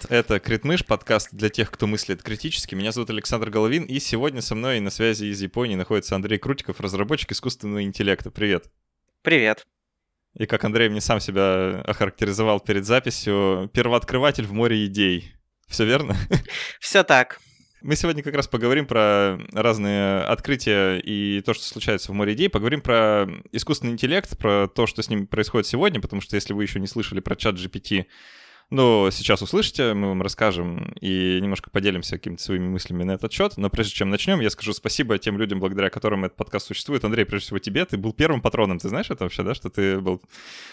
Привет, это Критмыш, подкаст для тех, кто мыслит критически. Меня зовут Александр Головин, и сегодня со мной на связи из Японии находится Андрей Крутиков, разработчик искусственного интеллекта. Привет. Привет. И как Андрей мне сам себя охарактеризовал перед записью, первооткрыватель в море идей. Все верно? Все так. Мы сегодня как раз поговорим про разные открытия и то, что случается в море идей. Поговорим про искусственный интеллект, про то, что с ним происходит сегодня, потому что если вы еще не слышали про чат GPT, но сейчас услышите, мы вам расскажем и немножко поделимся какими-то своими мыслями на этот счет. Но прежде чем начнем, я скажу спасибо тем людям, благодаря которым этот подкаст существует. Андрей, прежде всего тебе, ты был первым патроном, ты знаешь это вообще, да, что ты был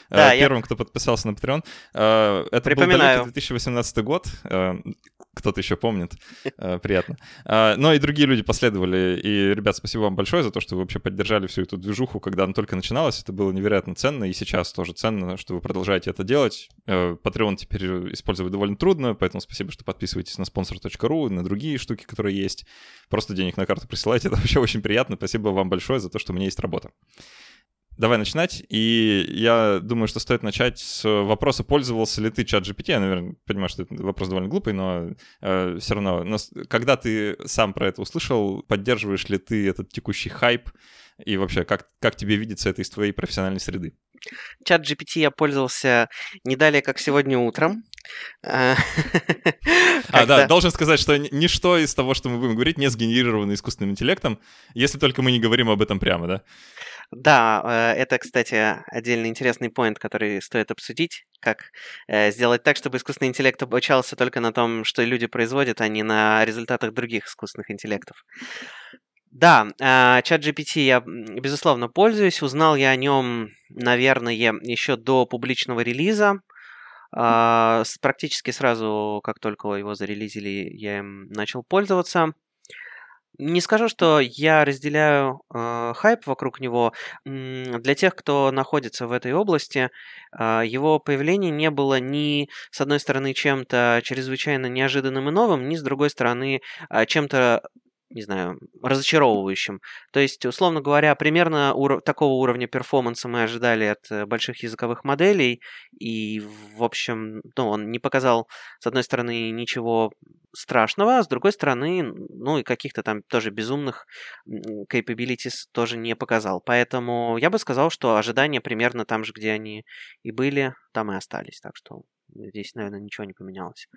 да, э, первым, я... кто подписался на Patreon. Э, это Припоминаю. был 2018 год, э, кто-то еще помнит, э, приятно. Э, но и другие люди последовали, и, ребят, спасибо вам большое за то, что вы вообще поддержали всю эту движуху, когда она только начиналась, это было невероятно ценно, и сейчас тоже ценно, что вы продолжаете это делать. Э, Patreon теперь использовать довольно трудно, поэтому спасибо, что подписываетесь на sponsor.ru, на другие штуки, которые есть. Просто денег на карту присылайте, это вообще очень приятно. Спасибо вам большое за то, что у меня есть работа. Давай начинать. И я думаю, что стоит начать с вопроса, пользовался ли ты чат GPT. Я, наверное, понимаю, что это вопрос довольно глупый, но э, все равно. Но когда ты сам про это услышал, поддерживаешь ли ты этот текущий хайп? И вообще, как, как тебе видится это из твоей профессиональной среды? Чат GPT я пользовался не далее, как сегодня утром. А, а да, должен сказать, что ничто из того, что мы будем говорить, не сгенерировано искусственным интеллектом, если только мы не говорим об этом прямо, да? Да, э, это, кстати, отдельный интересный поинт, который стоит обсудить, как э, сделать так, чтобы искусственный интеллект обучался только на том, что люди производят, а не на результатах других искусственных интеллектов. Да, а, чат GPT я, безусловно, пользуюсь. Узнал я о нем, наверное, еще до публичного релиза. А, практически сразу, как только его зарелизили, я им начал пользоваться. Не скажу, что я разделяю э, хайп вокруг него. Для тех, кто находится в этой области, э, его появление не было ни, с одной стороны, чем-то чрезвычайно неожиданным и новым, ни, с другой стороны, э, чем-то не знаю, разочаровывающим. То есть, условно говоря, примерно ур- такого уровня перформанса мы ожидали от э, больших языковых моделей, и, в общем, ну, он не показал, с одной стороны, ничего страшного, а с другой стороны, ну, и каких-то там тоже безумных capabilities тоже не показал. Поэтому я бы сказал, что ожидания примерно там же, где они и были, там и остались. Так что здесь, наверное, ничего не поменялось.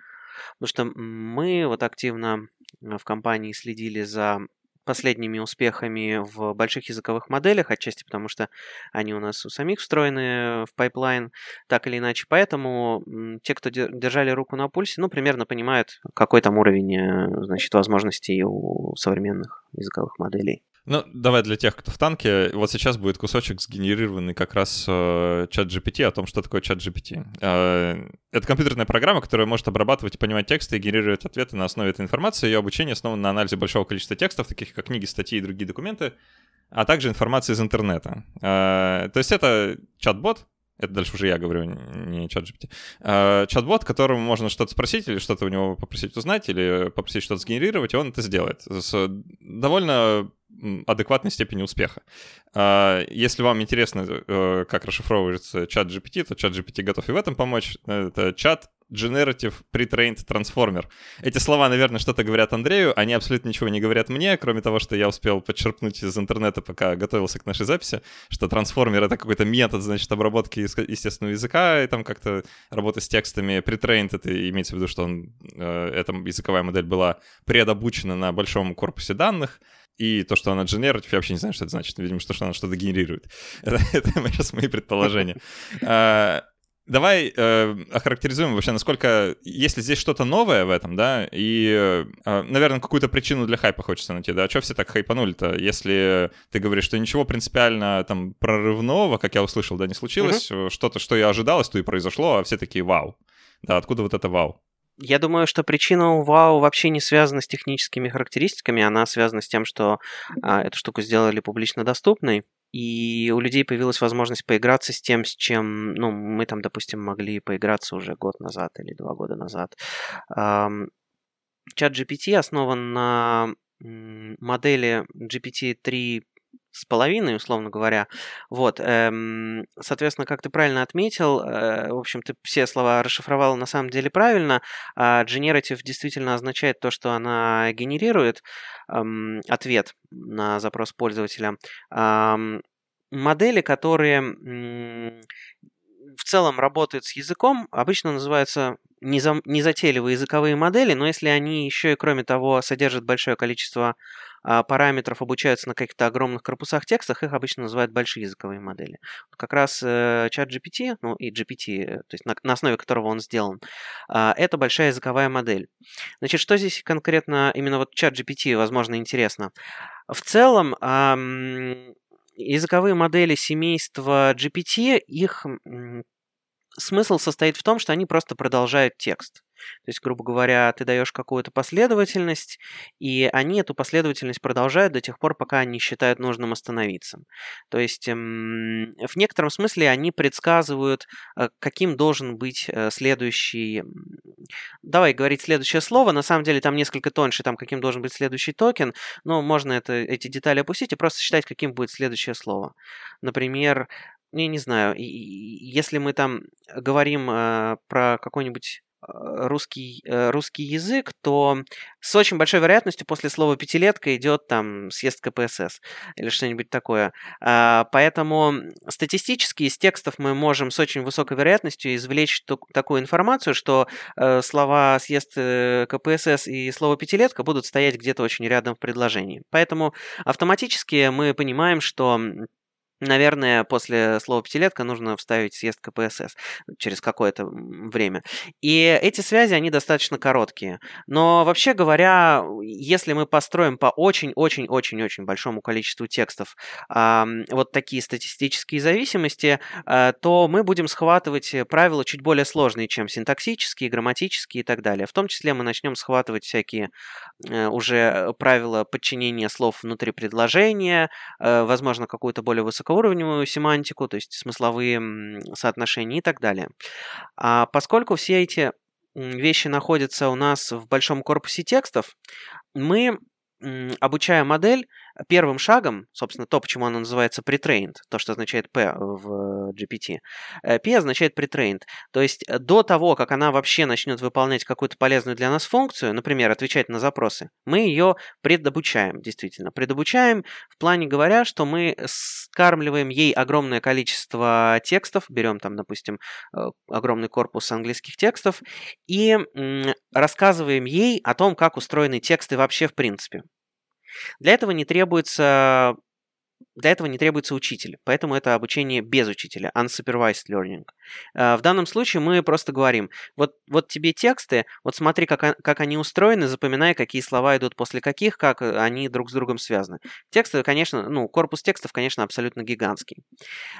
Потому что мы вот активно в компании следили за последними успехами в больших языковых моделях, отчасти потому что они у нас у самих встроены в pipeline, так или иначе. Поэтому те, кто держали руку на пульсе, ну, примерно понимают, какой там уровень, э, значит, возможностей у современных языковых моделей. Ну, давай для тех, кто в танке. Вот сейчас будет кусочек сгенерированный как раз э, ChatGPT о том, что такое чат GPT. Э, это компьютерная программа, которая может обрабатывать и понимать тексты и генерировать ответы на основе этой информации. Ее обучение основано на анализе большого количества текстов, таких как книги, статьи и другие документы, а также информации из интернета. Э, то есть это чат-бот, это дальше уже я говорю, не чат GPT, а, чат-бот, которому можно что-то спросить или что-то у него попросить узнать, или попросить что-то сгенерировать, и он это сделает с довольно адекватной степени успеха. А, если вам интересно, э, как расшифровывается чат GPT, то чат GPT готов и в этом помочь. Это чат Generative Pre-Trained Transformer. Эти слова, наверное, что-то говорят Андрею, они абсолютно ничего не говорят мне, кроме того, что я успел подчерпнуть из интернета, пока готовился к нашей записи, что трансформер — это какой-то метод, значит, обработки естественного языка, и там как-то работа с текстами. Pre-trained — это имеется в виду, что он, э, эта языковая модель была предобучена на большом корпусе данных, и то, что она generative, я вообще не знаю, что это значит. Видимо, что, что она что-то генерирует. Это, это сейчас мои предположения. А, Давай э, охарактеризуем вообще, насколько, если здесь что-то новое в этом, да, и, э, наверное, какую-то причину для хайпа хочется найти, да, а что все так хайпанули-то, если ты говоришь, что ничего принципиально там прорывного, как я услышал, да, не случилось, uh-huh. что-то, что я ожидалось, то и произошло, а все такие вау. Да, откуда вот это вау? Я думаю, что причина вау вообще не связана с техническими характеристиками, она связана с тем, что а, эту штуку сделали публично доступной, и у людей появилась возможность поиграться с тем, с чем, ну, мы там, допустим, могли поиграться уже год назад или два года назад. Чат GPT основан на модели GPT-3 с половиной, условно говоря. Вот, эм, соответственно, как ты правильно отметил, э, в общем, ты все слова расшифровала на самом деле правильно. А generative действительно означает то, что она генерирует эм, ответ на запрос пользователя. Эм, модели, которые в целом работают с языком, обычно называются незатейливые языковые модели, но если они еще и, кроме того, содержат большое количество параметров, обучаются на каких-то огромных корпусах текстах, их обычно называют большие языковые модели. Как раз э, чат GPT, ну и GPT, э, то есть на, на основе которого он сделан, э, это большая языковая модель. Значит, что здесь конкретно именно вот чат GPT, возможно, интересно? В целом, языковые модели семейства GPT, их смысл состоит в том, что они просто продолжают текст. То есть, грубо говоря, ты даешь какую-то последовательность, и они эту последовательность продолжают до тех пор, пока они считают нужным остановиться. То есть, эм, в некотором смысле они предсказывают, э, каким должен быть э, следующий... Давай говорить следующее слово. На самом деле там несколько тоньше, там каким должен быть следующий токен, но можно это, эти детали опустить и просто считать, каким будет следующее слово. Например, я не знаю, если мы там говорим э, про какой-нибудь русский, э, русский язык, то с очень большой вероятностью после слова пятилетка идет там съезд КПСС или что-нибудь такое. А, поэтому статистически из текстов мы можем с очень высокой вероятностью извлечь такую информацию, что слова съезд КПСС и слово пятилетка будут стоять где-то очень рядом в предложении. Поэтому автоматически мы понимаем, что Наверное, после слова «пятилетка» нужно вставить съезд КПСС через какое-то время. И эти связи, они достаточно короткие. Но вообще говоря, если мы построим по очень-очень-очень-очень большому количеству текстов э, вот такие статистические зависимости, э, то мы будем схватывать правила чуть более сложные, чем синтаксические, грамматические и так далее. В том числе мы начнем схватывать всякие э, уже правила подчинения слов внутри предложения, э, возможно, какую-то более высокую высокоуровневую семантику, то есть смысловые соотношения и так далее. А поскольку все эти вещи находятся у нас в большом корпусе текстов, мы обучая модель, первым шагом, собственно, то, почему она называется pretrained, то, что означает P в GPT, э, P означает pretrained. То есть э, до того, как она вообще начнет выполнять какую-то полезную для нас функцию, например, отвечать на запросы, мы ее предобучаем, действительно. Предобучаем в плане говоря, что мы скармливаем ей огромное количество текстов, берем там, допустим, э, огромный корпус английских текстов и рассказываем ей о том, как устроены тексты вообще в принципе. Для этого не требуется для этого не требуется учитель, поэтому это обучение без учителя, unsupervised learning. Э, в данном случае мы просто говорим, вот, вот тебе тексты, вот смотри, как, как они устроены, запоминай, какие слова идут после каких, как они друг с другом связаны. Тексты, конечно, ну, корпус текстов, конечно, абсолютно гигантский.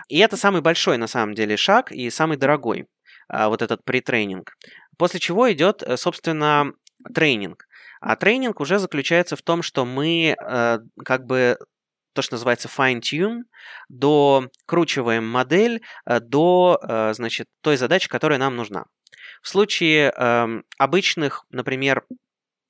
И это самый большой, на самом деле, шаг и самый дорогой, э, вот этот претренинг. После чего идет, э, собственно, тренинг. А тренинг уже заключается в том, что мы э, как бы то, что называется fine-tune, докручиваем модель э, до, э, значит, той задачи, которая нам нужна. В случае э, обычных, например,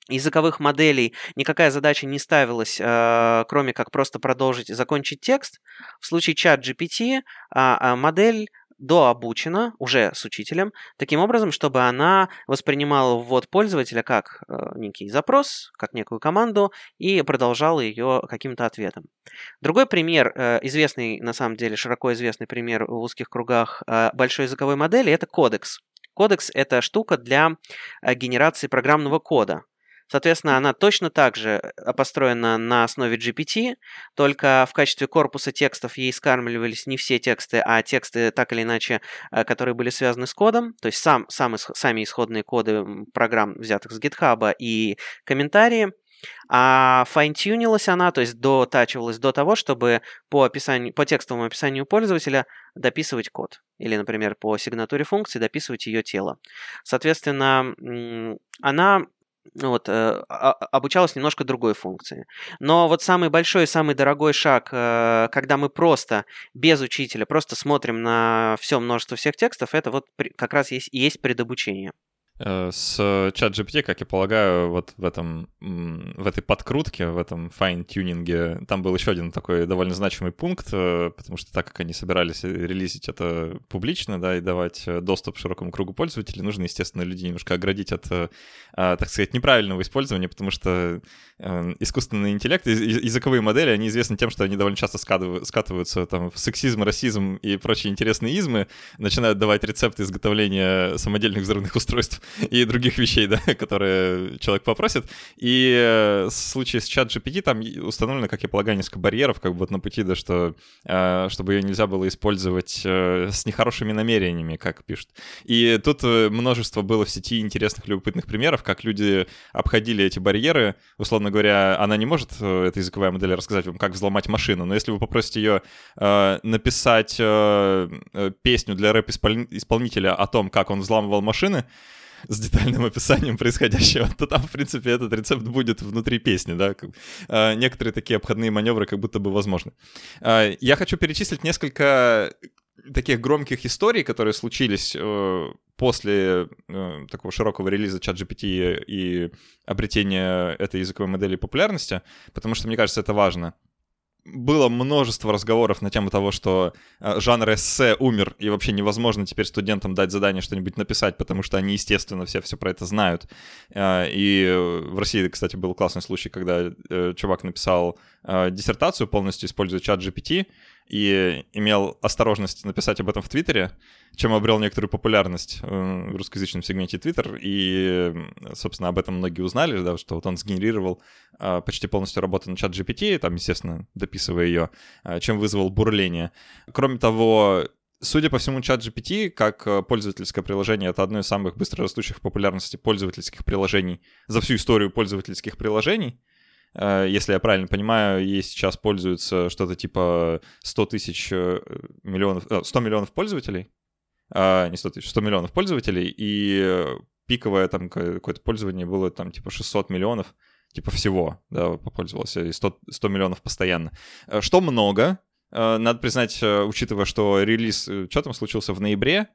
языковых моделей никакая задача не ставилась, э, кроме как просто продолжить и закончить текст. В случае чат GPT э, а, модель дообучена уже с учителем, таким образом, чтобы она воспринимала ввод пользователя как э, некий запрос, как некую команду и продолжала ее каким-то ответом. Другой пример, э, известный, на самом деле, широко известный пример в узких кругах э, большой языковой модели, это кодекс. Кодекс — это штука для генерации программного кода. Соответственно, она точно так же э, построена на основе GPT, только в качестве корпуса текстов ей скармливались не все тексты, а тексты так или иначе, э, которые были связаны с кодом, то есть сам, сам, сами исходные коды программ, взятых с GitHub и комментарии. А файнтюнилась она, то есть дотачивалась до того, чтобы по, описанию, по текстовому описанию пользователя дописывать код. Или, например, по сигнатуре функции дописывать ее тело. Соответственно, она вот, э, а, обучалась немножко другой функции. Но вот самый большой, самый дорогой шаг, э, когда мы просто без учителя, просто смотрим на все множество всех текстов, это вот как раз есть, есть предобучение. Э, с чат GPT, как я полагаю, вот в этом, в этой подкрутке, в этом файн-тюнинге, там был еще один такой довольно значимый пункт, э, потому что так как они собирались релизить это публично, да, и давать э, доступ широкому кругу пользователей, нужно, естественно, людей немножко оградить от, так сказать, неправильного использования, потому что искусственный интеллект, языковые модели, они известны тем, что они довольно часто скатываются там, в сексизм, расизм и прочие интересные измы, начинают давать рецепты изготовления самодельных взрывных устройств и других вещей, да, которые человек попросит. И э, в случае с чат GPT там установлено, как я полагаю, несколько барьеров, как бы вот на пути, да, что э, чтобы ее нельзя было использовать э, с нехорошими намерениями, как пишут. И тут множество было в сети интересных, любопытных примеров, как люди обходили эти барьеры. Условно говоря, она не может, эта языковая модель, рассказать вам, как взломать машину, но если вы попросите ее написать песню для рэп-исполнителя о том, как он взламывал машины, с детальным описанием происходящего, то там, в принципе, этот рецепт будет внутри песни, да. А, некоторые такие обходные маневры как будто бы возможны. А, я хочу перечислить несколько таких громких историй, которые случились э, после э, такого широкого релиза ChatGPT и обретения этой языковой модели популярности, потому что, мне кажется, это важно было множество разговоров на тему того, что э, жанр эссе умер, и вообще невозможно теперь студентам дать задание что-нибудь написать, потому что они, естественно, все все про это знают. Э, и в России, кстати, был классный случай, когда э, чувак написал диссертацию, полностью используя чат GPT, и имел осторожность написать об этом в Твиттере, чем обрел некоторую популярность э, в русскоязычном сегменте Твиттер. И, собственно, об этом многие узнали, да, что вот он сгенерировал а, почти полностью работу на чат GPT, там, естественно, дописывая ее, а, чем вызвал бурление. Кроме того, Судя по всему, чат GPT, как э, пользовательское приложение, это одно из самых быстрорастущих в популярности пользовательских приложений за всю историю пользовательских приложений. Э, если я правильно понимаю, ей сейчас пользуются что-то типа 100 тысяч э, миллионов, 100 э, миллионов пользователей, а, не 100 тысяч, 100 миллионов пользователей, и пиковое там какое-то пользование было там типа 600 миллионов, типа всего, да, попользовался, и 100, 100 миллионов постоянно. Что много, надо признать, учитывая, что релиз, что там случился в ноябре,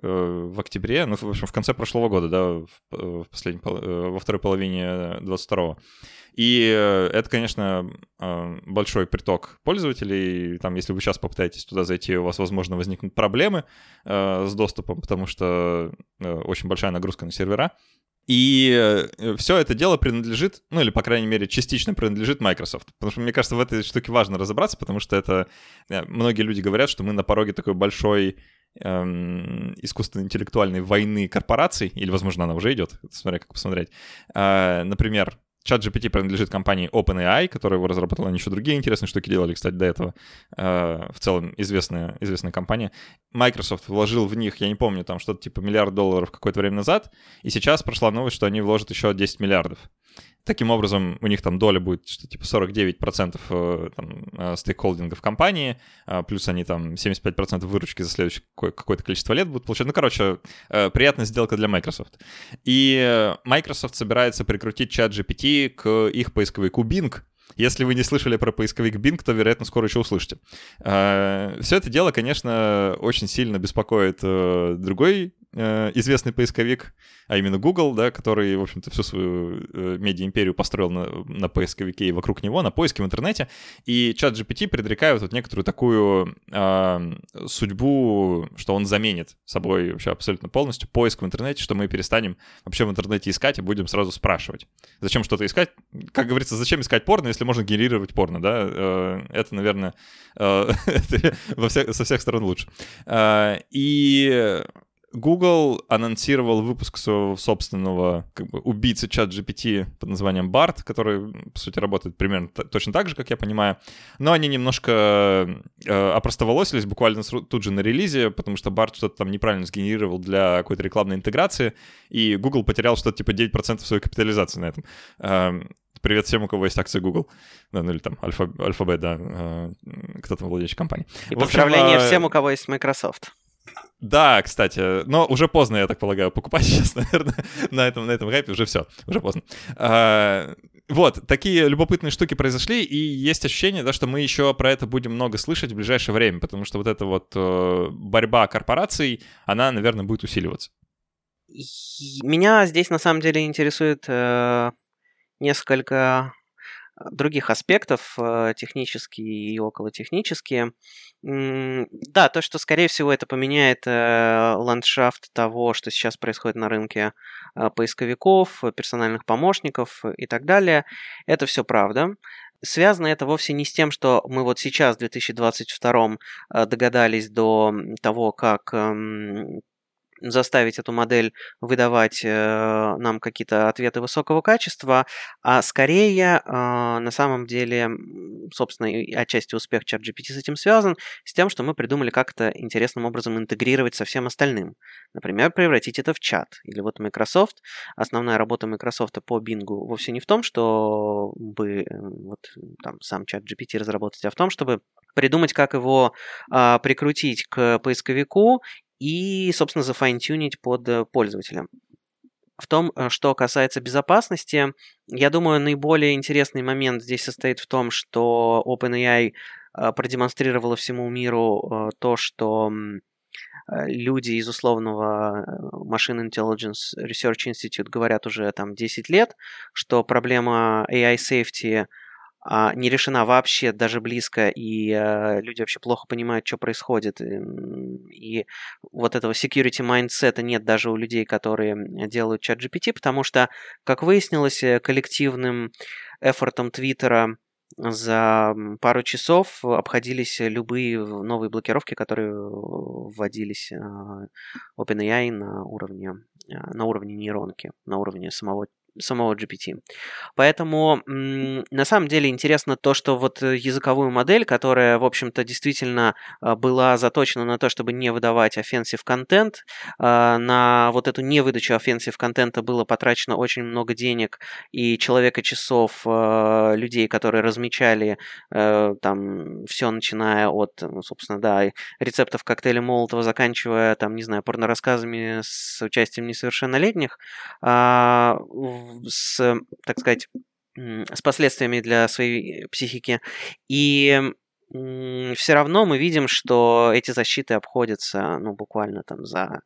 в октябре, ну, в общем, в конце прошлого года, да, в, в последней, во второй половине 22 и э, это, конечно, э, большой приток пользователей. Там, если вы сейчас попытаетесь туда зайти, у вас, возможно, возникнут проблемы э, с доступом, потому что очень большая нагрузка на сервера. И все это дело принадлежит, ну или, по крайней мере, частично принадлежит Microsoft. Потому что, мне кажется, в этой штуке важно разобраться, потому что это... Многие люди говорят, что мы на пороге такой большой эм, искусственно-интеллектуальной войны корпораций, или, возможно, она уже идет, смотря как посмотреть. Э, например, Чат GPT принадлежит компании OpenAI, которая его разработала. Они еще другие интересные штуки делали, кстати, до этого. Э, в целом известная, известная компания. Microsoft вложил в них, я не помню, там что-то типа миллиард долларов какое-то время назад. И сейчас прошла новость, что они вложат еще 10 миллиардов. Таким образом, у них там доля будет что типа 49% э, там, э, стейкхолдинга в компании, а плюс они там 75% выручки за следующее какое-то количество лет будут получать. Ну, короче, э, приятная сделка для Microsoft. И Microsoft собирается прикрутить чат GPT к их поисковику Bing, если вы не слышали про поисковик Bing, то, вероятно, скоро еще услышите. Все это дело, конечно, очень сильно беспокоит другой Э, известный поисковик, а именно Google, да, который, в общем-то, всю свою э, медиа-империю построил на, на поисковике и вокруг него, на поиске в интернете. И чат GPT предрекают вот некоторую такую э, судьбу, что он заменит собой вообще абсолютно полностью поиск в интернете, что мы перестанем вообще в интернете искать и будем сразу спрашивать. Зачем что-то искать? Как говорится, зачем искать порно, если можно генерировать порно, да? Э, это, наверное, э, со всех сторон лучше. Э, и Google анонсировал выпуск своего собственного как бы, убийцы чат GPT под названием BART, который, по сути, работает примерно точно так же, как я понимаю. Но они немножко э, опростоволосились буквально тут же на релизе, потому что BART что-то там неправильно сгенерировал для какой-то рекламной интеграции, и Google потерял что-то типа 9% своей капитализации на этом. Э, привет всем, у кого есть акции Google. Да, ну или там Альфа, Альфабет, да, э, кто там владеющий компанией. И поздравления общем, всем, у кого есть Microsoft. Да, кстати, но уже поздно, я так полагаю, покупать сейчас, наверное, на этом, на этом хайпе уже все, уже поздно. А, вот, такие любопытные штуки произошли, и есть ощущение, да, что мы еще про это будем много слышать в ближайшее время, потому что вот эта вот э, борьба корпораций, она, наверное, будет усиливаться. Меня здесь на самом деле интересует э, несколько других аспектов, э, технические и околотехнические. Да, то, что, скорее всего, это поменяет э, ландшафт того, что сейчас происходит на рынке э, поисковиков, персональных помощников и так далее, это все правда. Связано это вовсе не с тем, что мы вот сейчас, в 2022 догадались до того, как эм, заставить эту модель выдавать э, нам какие-то ответы высокого качества, а скорее э, на самом деле, собственно, и отчасти успех ChatGPT с этим связан, с тем, что мы придумали как-то интересным образом интегрировать со всем остальным. Например, превратить это в чат. Или вот Microsoft, основная работа Microsoft по Bing вовсе не в том, чтобы вот там сам ChatGPT разработать, а в том, чтобы придумать, как его а, прикрутить к поисковику и, собственно, зафайнтюнить под э, пользователя. В том, э, что касается безопасности, я думаю, наиболее интересный момент здесь состоит в том, что OpenAI э, продемонстрировала всему миру то, что люди из условного Machine Intelligence Research Institute говорят уже там 10 лет, что проблема AI safety не решена вообще даже близко, и а, люди вообще плохо понимают, что происходит. И вот этого security mindset нет даже у людей, которые делают чат GPT, потому что, как выяснилось, э, коллективным эфортом Твиттера за пару часов обходились любые новые блокировки, которые вводились а, OpenAI на уровне, на уровне нейронки, на уровне самого самого GPT. Поэтому на самом деле интересно то, что вот э, языковую модель, которая, в общем-то, действительно а, была заточена на то, чтобы не выдавать offensive контент, а, на вот эту невыдачу offensive контента было потрачено очень много денег и человека часов а, людей, которые размечали э, там все, начиная от, ну, собственно, да, рецептов коктейля Молотова, заканчивая, там, не знаю, порнорассказами с участием несовершеннолетних, с, так сказать, с последствиями для своей психики. И все равно мы видим, что эти защиты обходятся, ну, буквально там за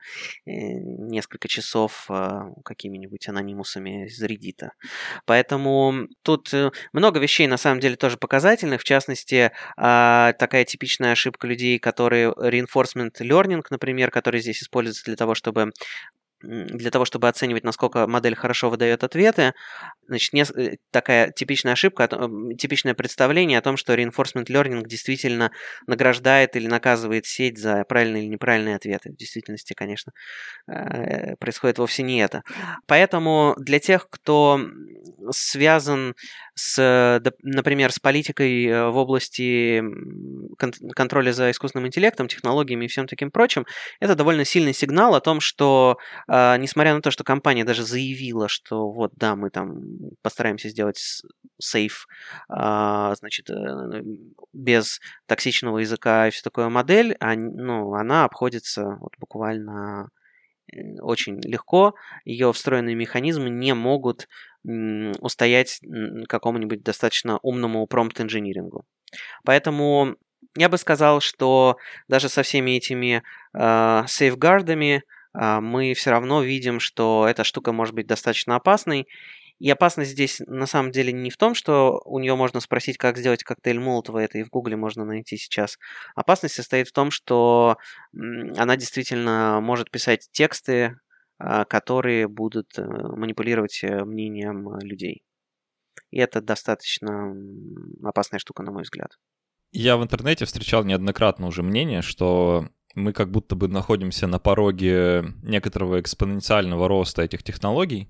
э, несколько часов а, какими-нибудь анонимусами из Reddit. Поэтому тут э, много вещей, на самом деле, тоже показательных. В частности, а, такая типичная ошибка людей, которые reinforcement learning, например, который здесь используется для того, чтобы для того, чтобы оценивать, насколько модель хорошо выдает ответы, значит, не, э, такая типичная ошибка, типичное представление о том, что reinforcement learning действительно награждает или наказывает сеть за правильные или неправильные ответы. В действительности, конечно, э, происходит вовсе не это. Поэтому для тех, кто связан с, например, с политикой э, в области контроля за искусственным интеллектом, технологиями и всем таким прочим, это довольно сильный сигнал о том, что а, несмотря на то, что компания даже заявила, что вот, да, мы там постараемся сделать сейф, а, значит, э, без токсичного языка и все такое модель, а, ну, она обходится вот буквально э, очень легко. Ее встроенные механизмы не могут устоять какому-нибудь достаточно умному промпт-инжинирингу. Поэтому я бы сказал, что даже со всеми этими э, сейфгардами а, мы все равно видим, что эта штука может быть достаточно опасной. И опасность здесь на самом деле не в том, что у нее можно спросить, как сделать коктейль Молотова, это и в Гугле можно найти сейчас. Опасность состоит в том, что она действительно может писать тексты, которые будут э, манипулировать э, мнением людей. И это достаточно опасная штука, на мой взгляд. Я в интернете встречал неоднократно уже мнение, что мы как будто бы находимся на пороге некоторого экспоненциального роста этих технологий.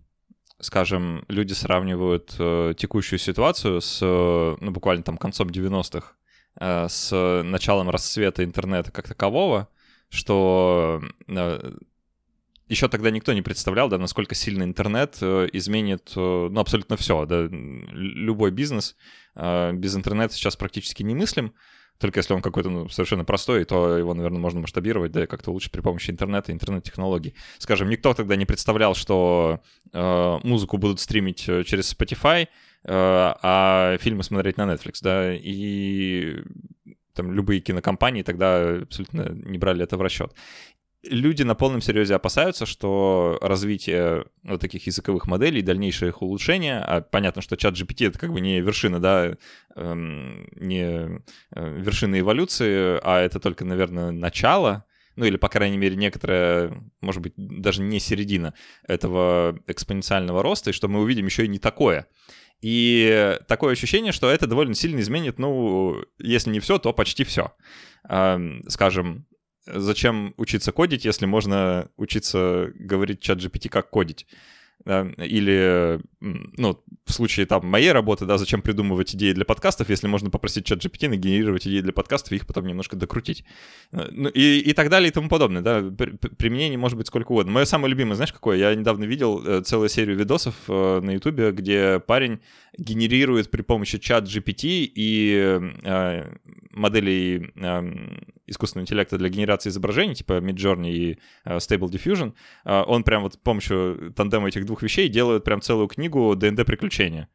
Скажем, люди сравнивают э, текущую ситуацию с, э, ну, буквально там концом 90-х, э, с началом расцвета интернета как такового, что э, еще тогда никто не представлял, да, насколько сильно интернет э, изменит, э, ну, абсолютно все, да, любой бизнес э, без интернета сейчас практически немыслим. Только если он какой-то ну, совершенно простой, то его, наверное, можно масштабировать, да, и как-то лучше при помощи интернета, интернет-технологий. Скажем, никто тогда не представлял, что э, музыку будут стримить через Spotify, э, а фильмы смотреть на Netflix, да, и там любые кинокомпании тогда абсолютно не брали это в расчет. Люди на полном серьезе опасаются, что развитие вот таких языковых моделей, дальнейшее их улучшение, а понятно, что чат GPT это как бы не вершина, да, эм, не э, вершина эволюции, а это только, наверное, начало, ну или, по крайней мере, некоторая, может быть, даже не середина этого экспоненциального роста, и что мы увидим еще и не такое. И такое ощущение, что это довольно сильно изменит, ну, если не все, то почти все. Эм, скажем, зачем учиться кодить, если можно учиться говорить чат GPT как кодить? Или, ну, в случае там моей работы, да, зачем придумывать идеи для подкастов, если можно попросить чат GPT нагенерировать идеи для подкастов и их потом немножко докрутить. Э, ну, и, и так далее и тому подобное, да. Применение может быть сколько угодно. Мое самое любимое, знаешь, какое? Я недавно видел э, целую серию видосов э, на Ютубе, где парень генерирует при помощи чат GPT и моделей э, искусственного интеллекта для генерации изображений, типа Midjourney и э, Stable Diffusion, э, он прям вот с помощью тандема этих двух вещей делает прям целую книгу ДНД-приключения.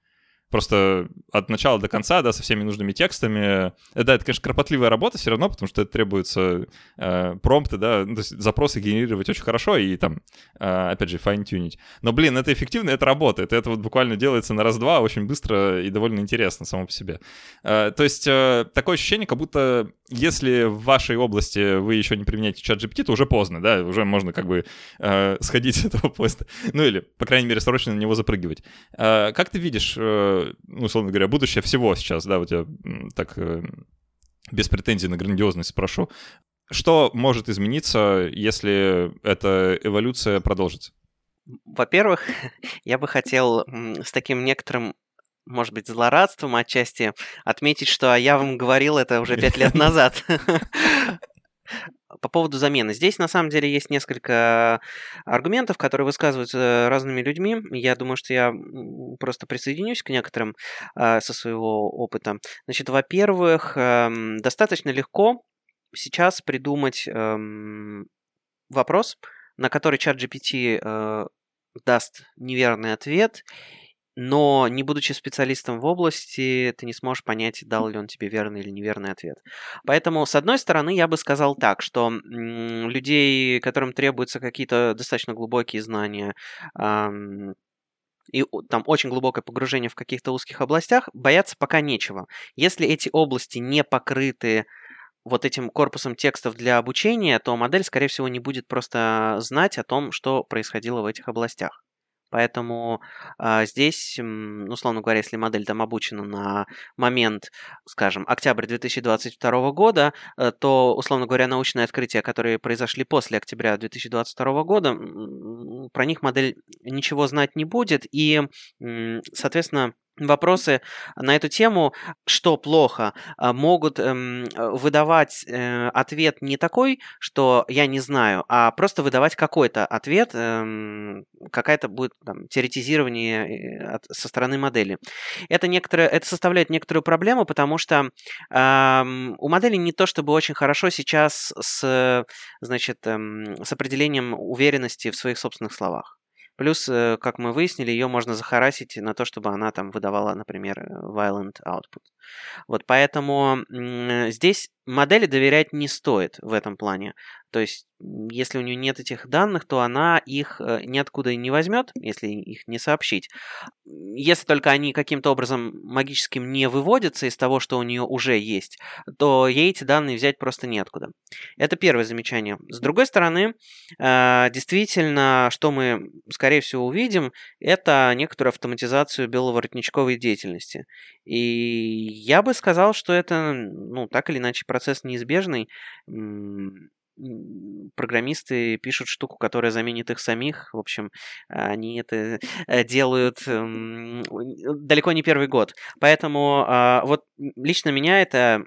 Просто от начала до конца, да, со всеми нужными текстами. Э, да, это, конечно, кропотливая работа все равно, потому что это требуется э, промпты, да, ну, то есть запросы генерировать очень хорошо и там, э, опять же, файн-тюнить. Но, блин, это эффективно, это работает. Это вот буквально делается на раз-два очень быстро и довольно интересно само по себе. Э, то есть э, такое ощущение, как будто если в вашей области вы еще не применяете чат GPT, то уже поздно, да, уже можно как бы э, сходить с этого поезда. Ну или, по крайней мере, срочно на него запрыгивать. Э, как ты видишь, э, ну, условно говоря, будущее всего сейчас, да, вот я так э, без претензий на грандиозность спрошу. Что может измениться, если эта эволюция продолжится? Во-первых, я бы хотел с таким некоторым может быть, злорадством отчасти отметить, что я вам говорил это уже пять лет назад. По поводу замены. Здесь, на самом деле, есть несколько аргументов, которые высказываются разными людьми. Я думаю, что я просто присоединюсь к некоторым э, со своего опыта. Значит, во-первых, э, достаточно легко сейчас придумать э, вопрос, на который чат GPT э, даст неверный ответ, но не будучи специалистом в области, ты не сможешь понять, дал ли он тебе верный или неверный ответ. Поэтому, с одной стороны, я бы сказал так, что людей, которым требуются какие-то достаточно глубокие знания, и там очень глубокое погружение в каких-то узких областях, бояться пока нечего. Если эти области не покрыты вот этим корпусом текстов для обучения, то модель, скорее всего, не будет просто знать о том, что происходило в этих областях. Поэтому а, здесь, ну, условно говоря, если модель там обучена на момент, скажем, октябрь 2022 года, э, то, условно говоря, научные открытия, которые произошли после октября 2022 года, про них модель ничего знать не будет, и, соответственно, вопросы на эту тему, что плохо, а, могут эм, выдавать э, ответ не такой, что я не знаю, а просто выдавать какой-то ответ, эм, какая-то будет там, теоретизирование э, от, со стороны модели. Это, некоторое, это составляет некоторую проблему, потому что эм, у модели не то чтобы очень хорошо сейчас с, значит, эм, с определением уверенности в своих собственных словах. Плюс, э, как мы выяснили, ее можно захарасить на то, чтобы она там выдавала, например, э, violent output. Вот поэтому здесь модели доверять не стоит в этом плане. То есть, если у нее нет этих данных, то она их э, ниоткуда не возьмет, если их не сообщить. Если только они каким-то образом магическим не выводятся из того, что у нее уже есть, то ей эти данные взять просто неоткуда. Это первое замечание. С другой стороны, э, действительно, что мы, скорее всего, увидим, это некоторую автоматизацию беловоротничковой деятельности. И я бы сказал, что это, ну, так или иначе, процесс неизбежный. Программисты пишут штуку, которая заменит их самих. В общем, они это э, делают далеко не первый год. Поэтому а, вот лично меня это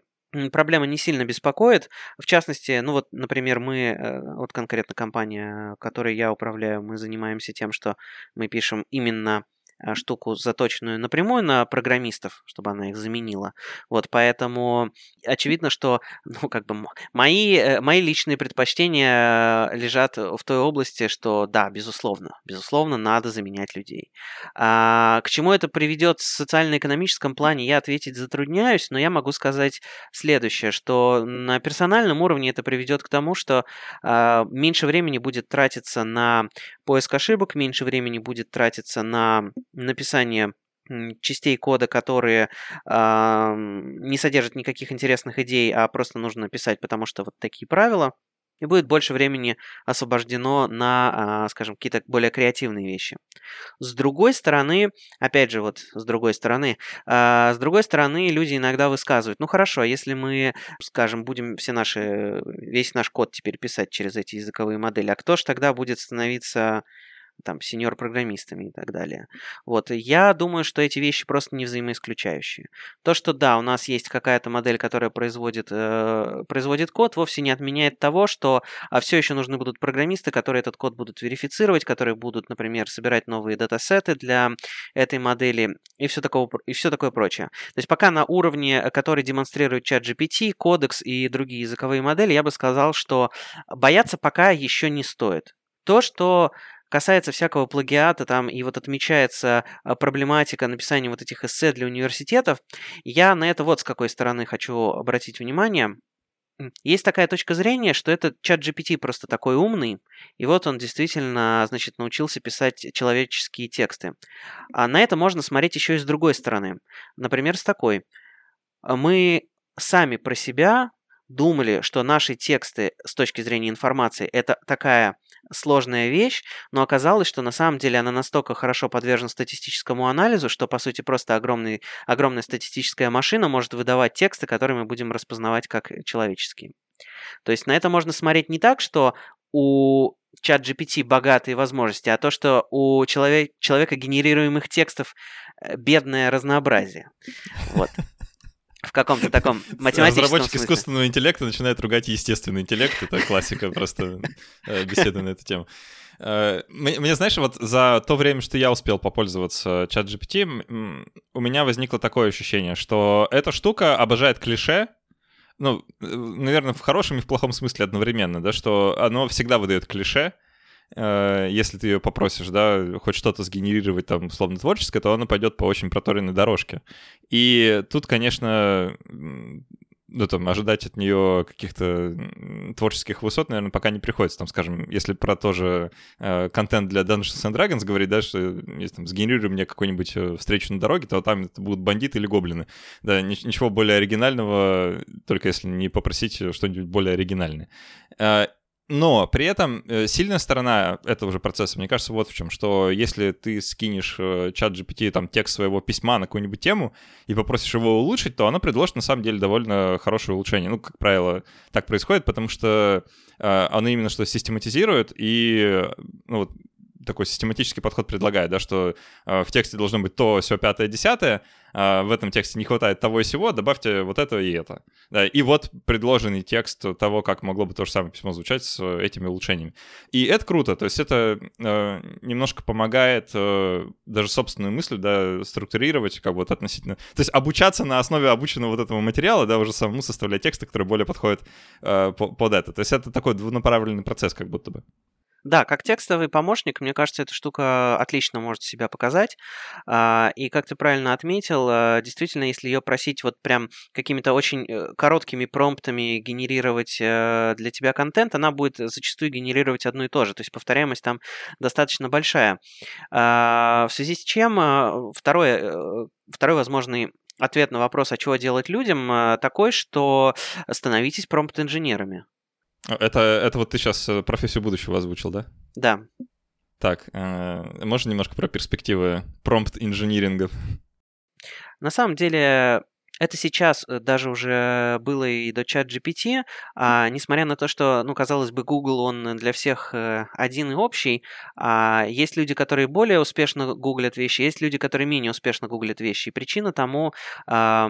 проблема не сильно беспокоит. В частности, ну вот, например, мы, э, вот конкретно компания, которой я управляю, мы занимаемся тем, что мы пишем именно э, штуку, заточенную напрямую на программистов, чтобы она их заменила. Вот, поэтому очевидно, что, ну, как бы, мои, э, мои личные предпочтения лежат в той области, что, да, безусловно, безусловно, надо заменять людей. А, к чему это приведет в социально-экономическом плане, я ответить затрудняюсь, но я могу сказать следующее, что на персональном уровне это приведет к тому, что а, меньше времени будет тратиться на поиск ошибок, меньше времени будет тратиться на написание частей кода, которые э, не содержат никаких интересных идей, а просто нужно писать, потому что вот такие правила и будет больше времени освобождено на, а, скажем, какие-то более креативные вещи. С другой стороны, опять же, вот с другой стороны, а, с другой стороны, люди иногда высказывают, ну хорошо, если мы, скажем, будем все наши, весь наш код теперь писать через эти языковые модели, а кто же тогда будет становиться там, сеньор-программистами и так далее. Вот, я думаю, что эти вещи просто не взаимоисключающие. То, что да, у нас есть какая-то модель, которая производит, э, производит код, вовсе не отменяет того, что а все еще нужны будут программисты, которые этот код будут верифицировать, которые будут, например, собирать новые датасеты для этой модели и все, такого, и все такое прочее. То есть пока на уровне, который демонстрирует чат GPT, кодекс и другие языковые модели, я бы сказал, что бояться пока еще не стоит. То, что касается всякого плагиата там и вот отмечается а, проблематика написания вот этих эссе для университетов, я на это вот с какой стороны хочу обратить внимание. Есть такая точка зрения, что этот чат GPT просто такой умный, и вот он действительно, значит, научился писать человеческие тексты. А на это можно смотреть еще и с другой стороны. Например, с такой. Мы сами про себя думали, что наши тексты с точки зрения информации это такая сложная вещь, но оказалось, что на самом деле она настолько хорошо подвержена статистическому анализу, что по сути просто огромный, огромная статистическая машина может выдавать тексты, которые мы будем распознавать как человеческие. То есть на это можно смотреть не так, что у чат GPT богатые возможности, а то, что у человек, человека генерируемых текстов э, бедное разнообразие. Вот в каком-то таком математическом Разработчики смысле. искусственного интеллекта начинают ругать естественный интеллект. Это классика просто э, беседы на эту тему. Э, мне, знаешь, вот за то время, что я успел попользоваться чат GPT, у меня возникло такое ощущение, что эта штука обожает клише, ну, э, наверное, в хорошем и в плохом смысле одновременно, да, что оно всегда выдает клише, Э, если ты ее попросишь, да, хоть что-то сгенерировать там, условно, творческое, то она пойдет по очень проторенной дорожке. И тут, конечно, ну, там, ожидать от нее каких-то творческих высот, наверное, пока не приходится. Там, скажем, если про тоже э, контент для Dungeons and Dragons говорить, да, что если там сгенерируй мне какую-нибудь э, встречу на дороге, то там это будут бандиты или гоблины. Да, ничего более оригинального, только если не попросить что-нибудь более оригинальное. Э, но при этом э, сильная сторона этого же процесса, мне кажется, вот в чем, что если ты скинешь э, чат GPT там текст своего письма на какую-нибудь тему и попросишь его улучшить, то оно предложит на самом деле довольно хорошее улучшение. Ну, как правило, так происходит, потому что э, оно именно что систематизирует и ну, вот, такой систематический подход предлагает, да, что э, в тексте должно быть то, все, пятое, десятое, э, в этом тексте не хватает того и сего, добавьте вот это и это. Да, и вот предложенный текст того, как могло бы то же самое письмо звучать с этими улучшениями. И это круто, то есть это э, немножко помогает э, даже собственную мысль, да, структурировать, как вот относительно... То есть обучаться на основе обученного вот этого материала, да, уже самому составлять тексты, которые более подходят э, под это. То есть это такой двунаправленный процесс как будто бы. Да, как текстовый помощник, мне кажется, эта штука отлично может себя показать. А, и как ты правильно отметил, а, действительно, если ее просить вот прям какими-то очень э, короткими промптами генерировать э, для тебя контент, она будет зачастую генерировать одно и то же. То есть повторяемость там достаточно большая. А, в связи с чем второе, э, второй возможный ответ на вопрос, а чего делать людям, такой, что становитесь промпт-инженерами. Это, это вот ты сейчас э, профессию будущего озвучил, да? Да. Так, э, можно немножко про перспективы промпт-инжинирингов? На самом деле, это сейчас э, даже уже было и до чат GPT, а, несмотря на то, что, ну, казалось бы, Google, он для всех э, один и общий, а есть люди, которые более успешно гуглят вещи, есть люди, которые менее успешно гуглят вещи. И причина тому а,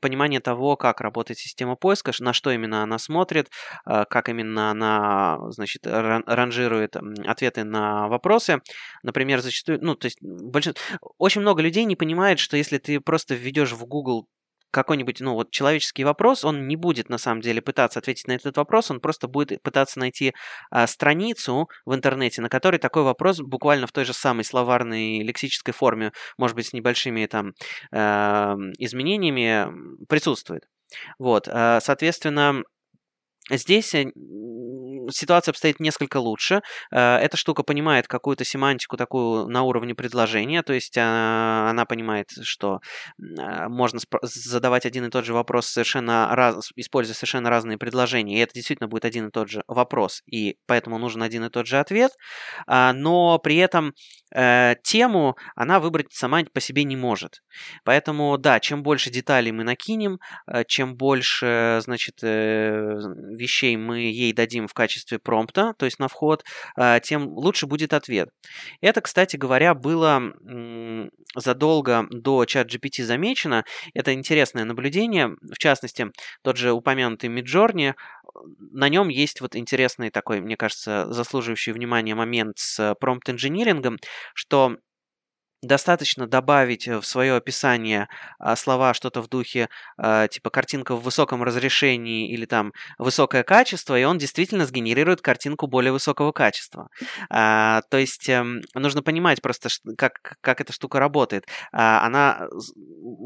понимание того, как работает система поиска, на что именно она смотрит, а, как именно она, значит, ранжирует ответы на вопросы. Например, зачастую, ну, то есть, большинство, очень много людей не понимает, что если ты просто введешь в Google какой-нибудь, ну, вот человеческий вопрос, он не будет на самом деле пытаться ответить на этот вопрос, он просто будет пытаться найти а, страницу в интернете, на которой такой вопрос буквально в той же самой словарной лексической форме, может быть, с небольшими там э, изменениями присутствует. Вот, э, соответственно, Здесь э, ситуация обстоит несколько лучше. Э, эта штука понимает какую-то семантику такую на уровне предложения, то есть а, она понимает, что а, можно задавать один и тот же вопрос совершенно раз, используя совершенно разные предложения, и это действительно будет один и тот же вопрос, и поэтому нужен один и тот же ответ, а, но при этом э, тему она выбрать сама по себе не может. Поэтому, да, чем больше деталей мы накинем, чем больше, значит, вещей мы ей дадим в качестве промпта, то есть на вход, тем лучше будет ответ. Это, кстати говоря, было задолго до чат GPT замечено. Это интересное наблюдение. В частности, тот же упомянутый Midjourney, на нем есть вот интересный такой, мне кажется, заслуживающий внимания момент с промпт-инжинирингом, что достаточно добавить э, в свое описание а, слова что-то в духе а, типа картинка в высоком разрешении или там высокое качество, и он действительно сгенерирует картинку более высокого качества. А, то есть эм, нужно понимать просто, как, как эта штука работает. Она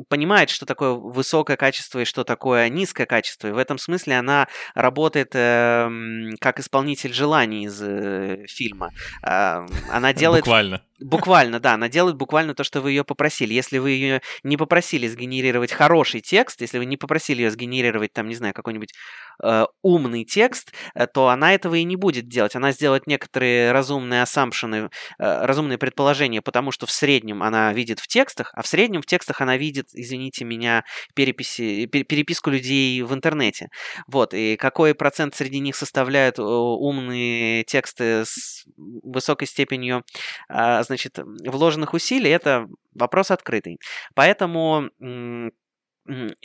понимает, что такое высокое качество и что такое низкое качество, и в этом смысле она работает эм, как исполнитель желаний из э, фильма. Она делает... Буквально. Буквально, да, она делает буквально то, что вы ее попросили. Если вы ее не попросили сгенерировать хороший текст, если вы не попросили ее сгенерировать, там, не знаю, какой-нибудь э, умный текст, э, то она этого и не будет делать. Она сделает некоторые разумные ассампшены, э, разумные предположения, потому что в среднем она видит в текстах, а в среднем в текстах она видит, извините меня, переписи, пер, переписку людей в интернете. Вот, и какой процент среди них составляют умные тексты с высокой степенью э, значит, вложенных усилий, это вопрос открытый. Поэтому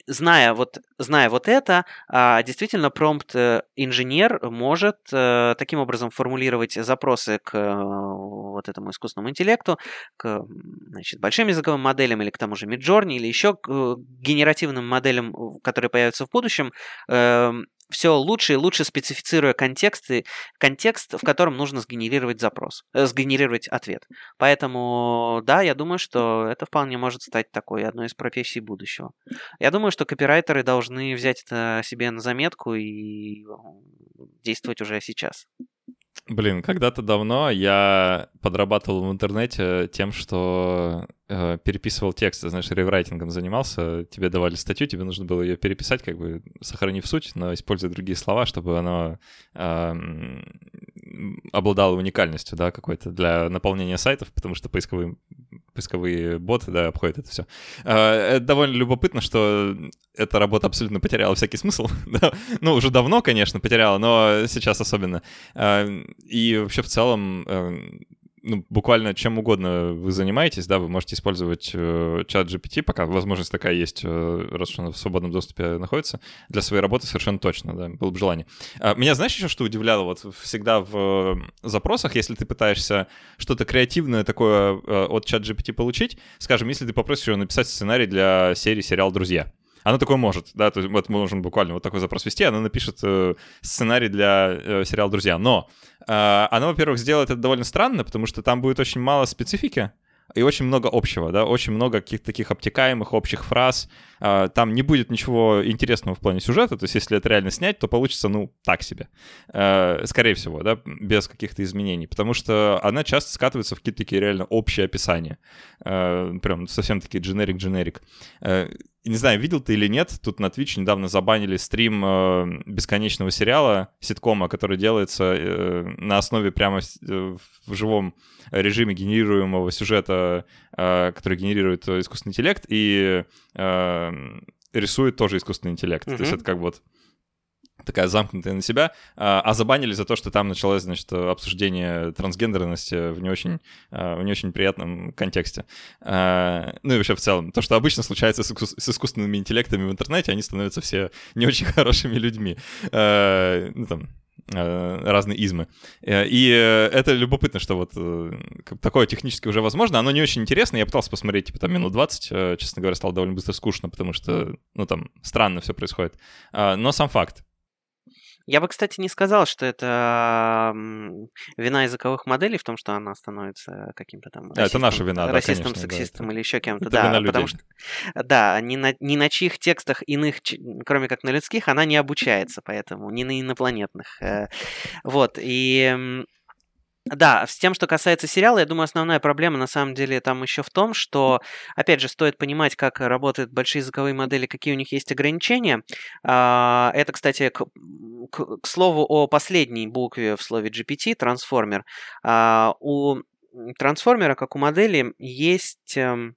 зная вот, зная вот это, а, действительно промпт-инженер э, может э, таким образом формулировать запросы к э, вот этому искусственному интеллекту, к значит, большим языковым моделям или к тому же Midjourney, или еще к генеративным моделям, которые появятся в будущем, эм, все лучше и лучше специфицируя контексты, контекст, в котором нужно сгенерировать запрос, э, сгенерировать ответ. Поэтому, да, я думаю, что это вполне может стать такой одной из профессий будущего. Я думаю, что копирайтеры должны взять это себе на заметку и действовать уже сейчас. Блин, когда-то давно я подрабатывал в интернете тем, что э, переписывал тексты, знаешь, реврайтингом занимался. Тебе давали статью, тебе нужно было ее переписать, как бы сохранив суть, но используя другие слова, чтобы оно э, обладало уникальностью, да, какой-то для наполнения сайтов, потому что поисковые, поисковые боты, да, обходят это все. Э, это довольно любопытно, что эта работа абсолютно потеряла всякий смысл. да? Ну, уже давно, конечно, потеряла, но сейчас особенно. Э, и вообще в целом э, ну, буквально чем угодно вы занимаетесь, да, вы можете использовать э, чат GPT, пока возможность такая есть, э, раз уж она в свободном доступе находится, для своей работы совершенно точно, да, было бы желание. А, меня знаешь еще, что удивляло? Вот всегда в запросах, если ты пытаешься что-то креативное такое э, от чат GPT получить, скажем, если ты попросишь его написать сценарий для серии сериал «Друзья», она такое может, да, то есть вот мы можем буквально вот такой запрос ввести, она напишет э, сценарий для э, сериала «Друзья». Но э, она, во-первых, сделает это довольно странно, потому что там будет очень мало специфики, и очень много общего, да, очень много каких-то таких обтекаемых общих фраз. А, там не будет ничего интересного в плане сюжета, то есть если это реально снять, то получится, ну, так себе. А, скорее всего, да, без каких-то изменений, потому что она часто скатывается в какие-то такие реально общие описания. А, прям совсем такие generic-generic не знаю, видел ты или нет, тут на Twitch недавно забанили стрим э, бесконечного сериала, ситкома, который делается э, на основе прямо э, в живом режиме генерируемого сюжета, э, который генерирует искусственный интеллект, и э, рисует тоже искусственный интеллект. Мгм. То есть это как бы вот такая замкнутая на себя, а, а забанили за то, что там началось, значит, обсуждение трансгендерности в не очень, а, в не очень приятном контексте. А, Ну и вообще в целом, то, что обычно случается с, искус- с искусственными интеллектами в интернете, они становятся все не очень хорошими людьми. Ну там, разные измы. Э, И э, это любопытно, что вот э, такое технически уже возможно. Оно не очень интересно. Я пытался посмотреть, типа, там, минут 20. э, Честно говоря, стало довольно быстро скучно, потому что, ну, там, странно все происходит. Но сам факт. Я бы, кстати, не сказал, что это вина языковых моделей в том, что она становится каким-то там А, это наша вина, да, расистом, конечно, да, сексистом это- или еще кем-то. это Да, вина потому людей. что да, ни на, ни на чьих текстах иных, кроме как на людских, она не обучается, поэтому ни на инопланетных. э, Вот и да, с тем, что касается сериала, я думаю, основная проблема на самом деле там еще в том, что, опять же, стоит понимать, как работают большие языковые модели, какие у них есть ограничения. А, Это, кстати, к, к- к слову о последней букве в слове GPT, трансформер. А, У трансформера, как у модели, есть эм,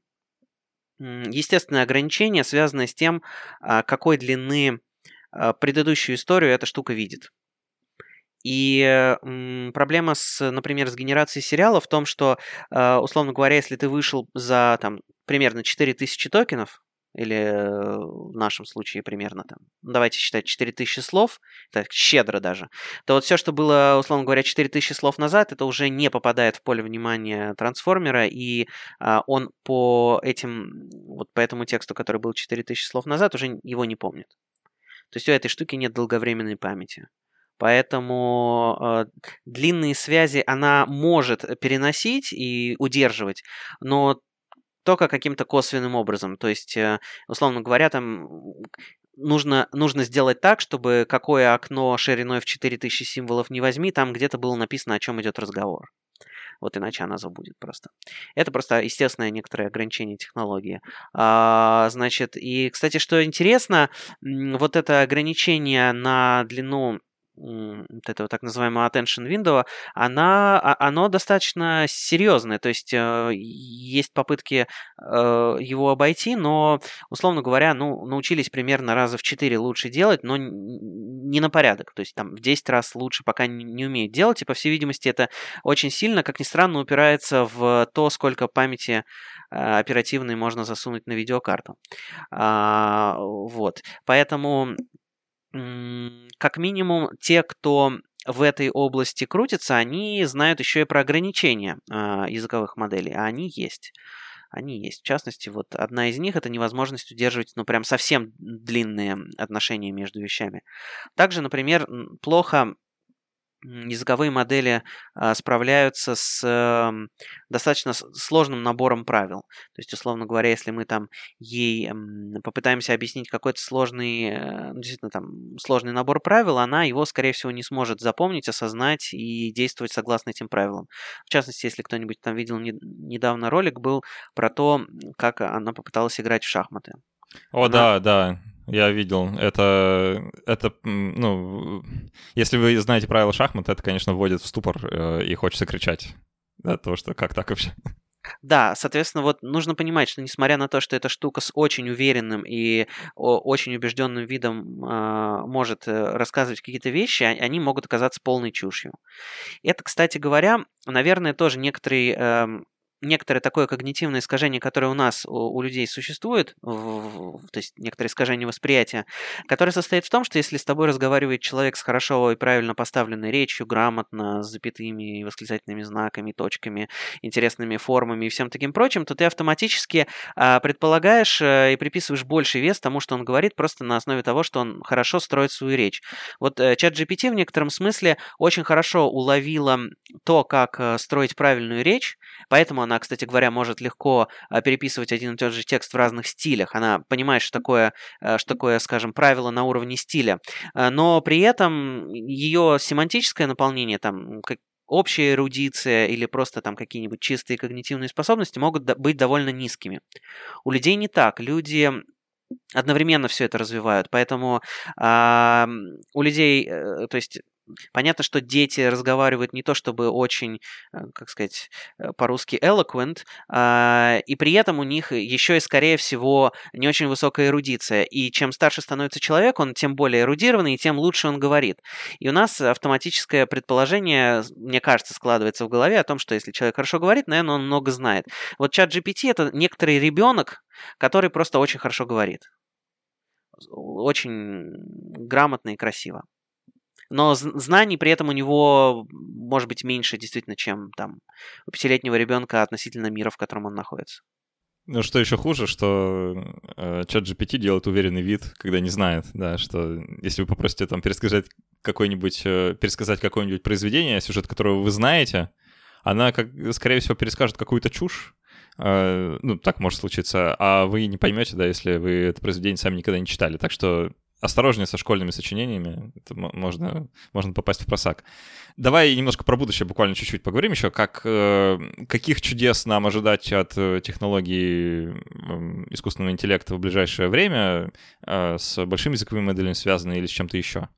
естественное ограничение, связанное с тем, а, какой длины предыдущую историю эта штука видит. И э, проблема с, например, с генерацией сериала в том, что, э, условно говоря, если ты вышел за там примерно 4000 токенов, или э, в нашем случае примерно там, ну, давайте считать 4000 слов, так щедро даже, то вот все, что было, условно говоря, 4000 слов назад, это уже не попадает в поле внимания трансформера, и а, он по этим, вот по этому тексту, который был 4000 слов назад, уже его не помнит. То есть у этой штуки нет долговременной памяти. Поэтому э, длинные связи она может переносить и удерживать, но только каким-то косвенным образом. То есть, э, условно говоря, там нужно, нужно сделать так, чтобы какое окно шириной в 4000 символов не возьми, там где-то было написано, о чем идет разговор. Вот иначе она забудет просто. Это просто естественное некоторое ограничение технологии. А, значит, и, кстати, что интересно, вот это ограничение на длину вот этого так называемого attention window, она, а- оно достаточно серьезное. То есть э, есть попытки э, его обойти, но, условно говоря, ну, научились примерно раза в 4 лучше делать, но не на порядок. То есть там в 10 раз лучше пока не, умеют делать. И, по всей видимости, это очень сильно, как ни странно, упирается в то, сколько памяти э, оперативной можно засунуть на видеокарту. А, вот. Поэтому как минимум, те, кто в этой области крутится, они знают еще и про ограничения а, языковых моделей, а они есть. Они есть. В частности, вот одна из них это невозможность удерживать, ну, прям совсем длинные отношения между вещами. Также, например, плохо языковые модели а, справляются с эм, достаточно сложным набором правил. То есть, условно говоря, если мы там ей попытаемся объяснить какой-то сложный, э, ну, действительно там сложный набор правил, она его, скорее всего, не сможет запомнить, осознать и действовать согласно этим правилам. В частности, если кто-нибудь там видел не- недавно ролик, был про то, как она попыталась играть в шахматы. О, Она- да, да, я видел. Это, это, ну, если вы знаете правила шахмат, это, конечно, вводит в ступор э, и хочется кричать. Да, то, что как так вообще? Да, соответственно, вот нужно понимать, что несмотря на то, что эта штука с очень уверенным и очень убежденным видом а, может э, рассказывать какие-то вещи, а- они могут оказаться полной чушью. Это, кстати говоря, наверное, тоже некоторый эм, некоторое такое когнитивное искажение, которое у нас, у, у людей существует, в- в- то есть некоторое искажение восприятия, которое состоит в том, что если с тобой разговаривает человек с хорошо и правильно поставленной речью, грамотно, с запятыми восклицательными знаками, точками, интересными формами и всем таким прочим, то ты автоматически а, предполагаешь а, и приписываешь больший вес тому, что он говорит, просто на основе того, что он хорошо строит свою речь. Вот э, чат GPT в некотором смысле очень хорошо уловила то, как э, строить правильную речь, поэтому она, кстати говоря, может легко а, переписывать один и тот же текст в разных стилях. Она понимает, что такое, э, что такое, скажем, правило на уровне стиля. Э, Но при этом ее семантическое наполнение, там, как общая эрудиция или просто там какие-нибудь чистые когнитивные способности могут быть довольно низкими. У людей не так. Люди одновременно все это развивают, поэтому м, у людей, э, то есть Понятно, что дети разговаривают не то чтобы очень, э, как сказать, э, по-русски eloquent, а, и при этом у них еще и, скорее всего, не очень высокая эрудиция. И чем старше становится человек, он тем более эрудированный, и тем лучше он говорит. И у нас автоматическое предположение, мне кажется, складывается в голове о том, что если человек хорошо говорит, наверное, он много знает. Вот чат GPT — это некоторый ребенок, который просто очень хорошо говорит. Очень грамотно и красиво но знаний при этом у него может быть меньше действительно, чем там у пятилетнего ребенка относительно мира, в котором он находится. Ну, что еще хуже, что э, чат GPT делает уверенный вид, когда не знает, да, что если вы попросите там пересказать какое-нибудь, э, пересказать какое-нибудь произведение, сюжет которого вы знаете, она, как, скорее всего, перескажет какую-то чушь, э, ну, так может случиться, а вы не поймете, да, если вы это произведение сами никогда не читали. Так что осторожнее со школьными сочинениями, это можно, можно попасть в просак. Давай немножко про будущее буквально чуть-чуть поговорим еще. Как, э, каких чудес нам ожидать от э, технологий искусственного интеллекта в ближайшее время э, с большими языковыми моделями связаны или с чем-то еще?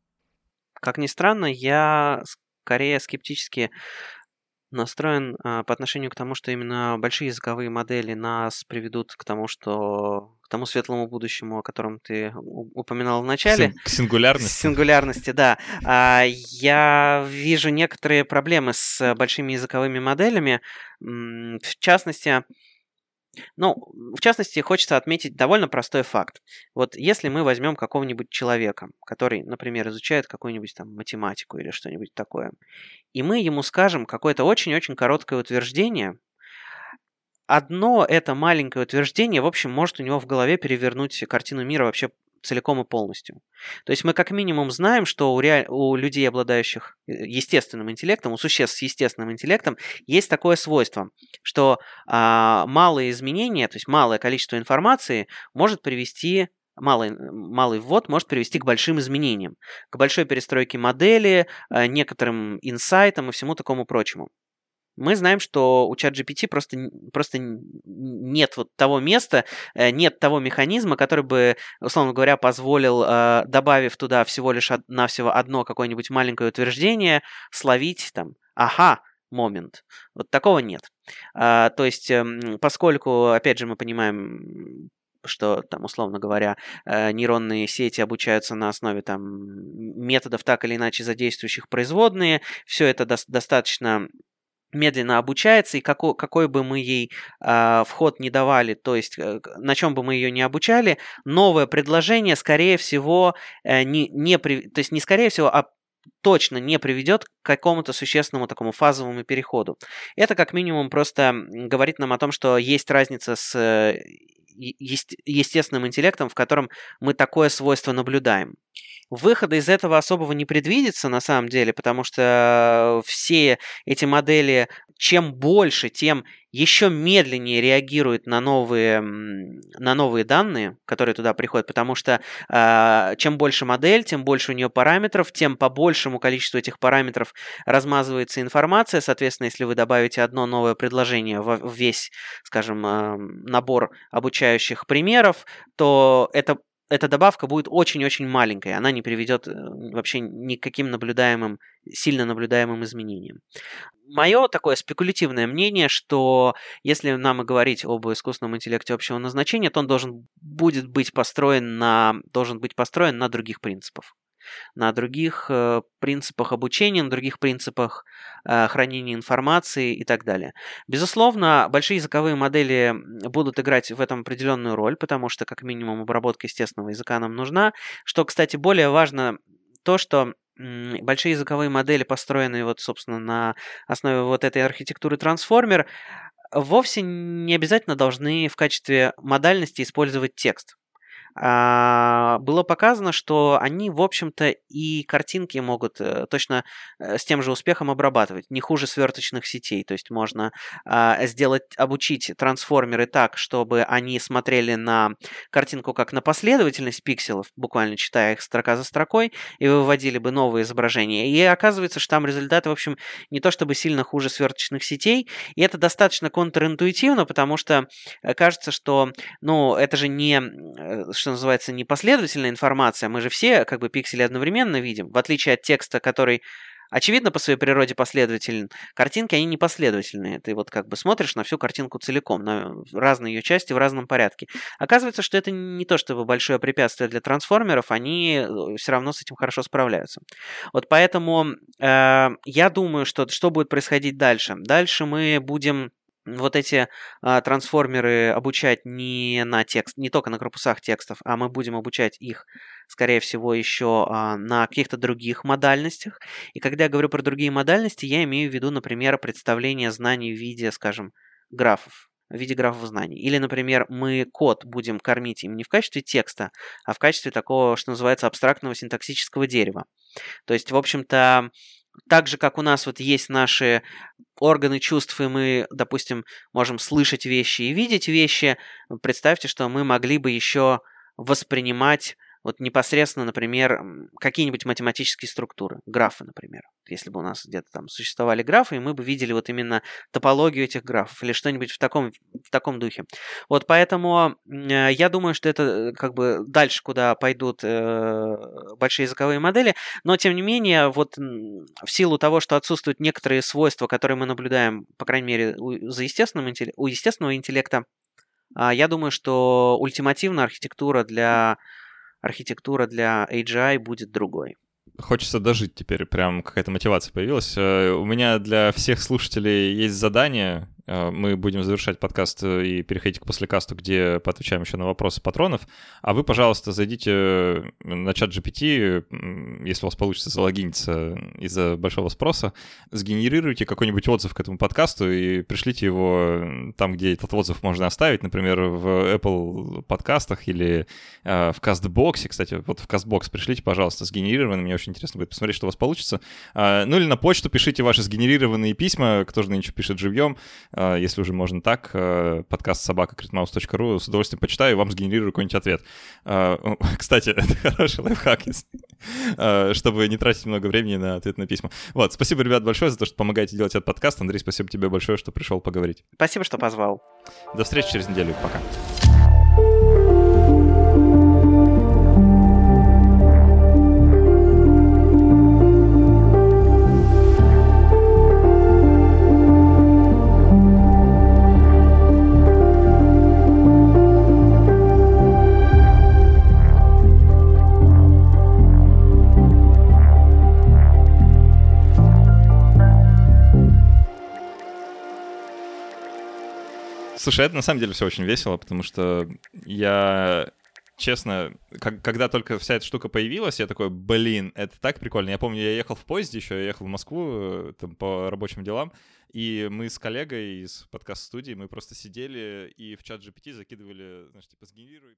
Как ни странно, я скорее скептически настроен а, по отношению к тому, что именно большие языковые модели нас приведут к тому, что к тому светлому будущему, о котором ты упоминал в начале. К сингулярности. Сингулярности, да. А, я вижу некоторые проблемы с большими языковыми моделями. В частности, ну, в частности, хочется отметить довольно простой факт. Вот если мы возьмем какого-нибудь человека, который, например, изучает какую-нибудь там математику или что-нибудь такое, и мы ему скажем какое-то очень-очень короткое утверждение, одно это маленькое утверждение, в общем, может у него в голове перевернуть картину мира вообще целиком и полностью. То есть мы как минимум знаем, что у, ре... у людей, обладающих э, естественным интеллектом, у существ с естественным интеллектом, есть такое свойство, что а, малые изменения, то есть малое количество информации может привести малый, малый ввод может привести к большим изменениям, к большой перестройке модели, э, некоторым инсайтам и всему такому прочему мы знаем, что у ChatGPT просто, просто нет вот того места, э, нет того механизма, который бы, условно говоря, позволил, э, добавив туда всего лишь навсего одно какое-нибудь маленькое утверждение, словить там «ага», момент. Вот такого нет. А, то есть, эм, поскольку, опять же, мы понимаем, что там, условно говоря, э, нейронные сети обучаются на основе там методов так или иначе задействующих производные, все это до- достаточно медленно обучается, и какой, какой бы мы ей э, вход не давали, то есть э, на чем бы мы ее не обучали, новое предложение, скорее всего, э, не, не при, то есть не скорее всего, а точно не приведет к какому-то существенному такому фазовому переходу. Это как минимум просто говорит нам о том, что есть разница с э, естественным интеллектом, в котором мы такое свойство наблюдаем. Выхода из этого особого не предвидится на самом деле, потому что все эти модели, чем больше, тем еще медленнее реагируют на новые, на новые данные, которые туда приходят, потому что э, чем больше модель, тем больше у нее параметров, тем по большему количеству этих параметров размазывается информация. Соответственно, если вы добавите одно новое предложение в весь, скажем, э, набор обучающих примеров, то это эта добавка будет очень-очень маленькой, она не приведет э, вообще ни к каким наблюдаемым, сильно наблюдаемым изменениям. Мое такое спекулятивное мнение, что если нам и говорить об искусственном интеллекте общего назначения, то он должен будет быть построен на, должен быть построен на других принципах на других э, принципах обучения, на других принципах э, хранения информации и так далее. Безусловно, большие языковые модели будут играть в этом определенную роль, потому что как минимум обработка естественного языка нам нужна. Что, кстати, более важно то, что большие языковые модели, построенные вот, собственно, на основе вот этой архитектуры трансформер, вовсе не обязательно должны в качестве модальности использовать текст. А, было показано, что они, в общем-то, и картинки могут э, точно э, с тем же успехом обрабатывать, не хуже сверточных сетей. То есть можно а, сделать, обучить трансформеры так, чтобы они смотрели на картинку как на последовательность пикселов, буквально читая их строка за строкой, и выводили бы новые изображения. И оказывается, что там результаты, в общем, не то чтобы сильно хуже сверточных сетей, и это достаточно контринтуитивно, потому что э, кажется, что, ну, это же не что называется, непоследовательная информация. Мы же все как бы пиксели одновременно видим, в отличие от текста, который очевидно по своей природе последователен. Картинки, они непоследовательные. Ты вот как бы смотришь на всю картинку целиком, на разные ее части в разном порядке. Оказывается, что это не то чтобы большое препятствие для трансформеров, они э, все равно с этим хорошо справляются. Вот поэтому э, я думаю, что что будет происходить дальше. Дальше мы будем вот эти а, трансформеры обучать не на текст, не только на корпусах текстов, а мы будем обучать их, скорее всего, еще а, на каких-то других модальностях. И когда я говорю про другие модальности, я имею в виду, например, представление знаний в виде, скажем, графов в виде графов знаний. Или, например, мы код будем кормить им не в качестве текста, а в качестве такого, что называется, абстрактного синтаксического дерева. То есть, в общем-то, так же, как у нас вот есть наши органы чувств, и мы, допустим, можем слышать вещи и видеть вещи, представьте, что мы могли бы еще воспринимать вот непосредственно, например, какие-нибудь математические структуры, графы, например. Если бы у нас где-то там существовали графы, и мы бы видели вот именно топологию этих графов или что-нибудь в таком, в таком духе. Вот поэтому э, я думаю, что это э, как бы дальше, куда пойдут э, большие языковые модели, но тем не менее, вот в силу того, что отсутствуют некоторые свойства, которые мы наблюдаем, по крайней мере, у, за естественным, у естественного интеллекта, э, я думаю, что ультимативная архитектура для архитектура для AGI будет другой. Хочется дожить теперь, прям какая-то мотивация появилась. Э, у меня для всех слушателей есть задание, мы будем завершать подкаст э, и переходить к послекасту, где поотвечаем еще на вопросы патронов. А вы, пожалуйста, зайдите э, на чат GPT, если у вас получится залогиниться из-за большого спроса, сгенерируйте какой-нибудь отзыв к этому подкасту и пришлите его там, где этот отзыв можно оставить, например, в Apple подкастах или в CastBox. Кстати, вот в CastBox пришлите, пожалуйста, сгенерированный. Мне очень интересно будет посмотреть, что у вас получится. Ну или на почту пишите ваши сгенерированные письма, кто же нынче пишет живьем, если уже можно так, э, подкаст собака с удовольствием почитаю и вам сгенерирую какой-нибудь ответ. А, кстати, это хороший лайфхак, а, чтобы не тратить много времени на ответ на письма. Вот, спасибо, ребят, большое за то, что помогаете делать этот подкаст. Андрей, спасибо тебе большое, что пришел поговорить. Спасибо, что позвал. До встречи через неделю. Пока. Слушай, это на самом деле все очень весело, потому что я честно, как, когда только вся эта штука появилась, я такой, блин, это так прикольно. Я помню, я ехал в поезде еще, я ехал в Москву э, там, по рабочим делам, и мы с коллегой из подкаст-студии, мы просто сидели и в чат GPT закидывали, знаешь, типа, сгенерируй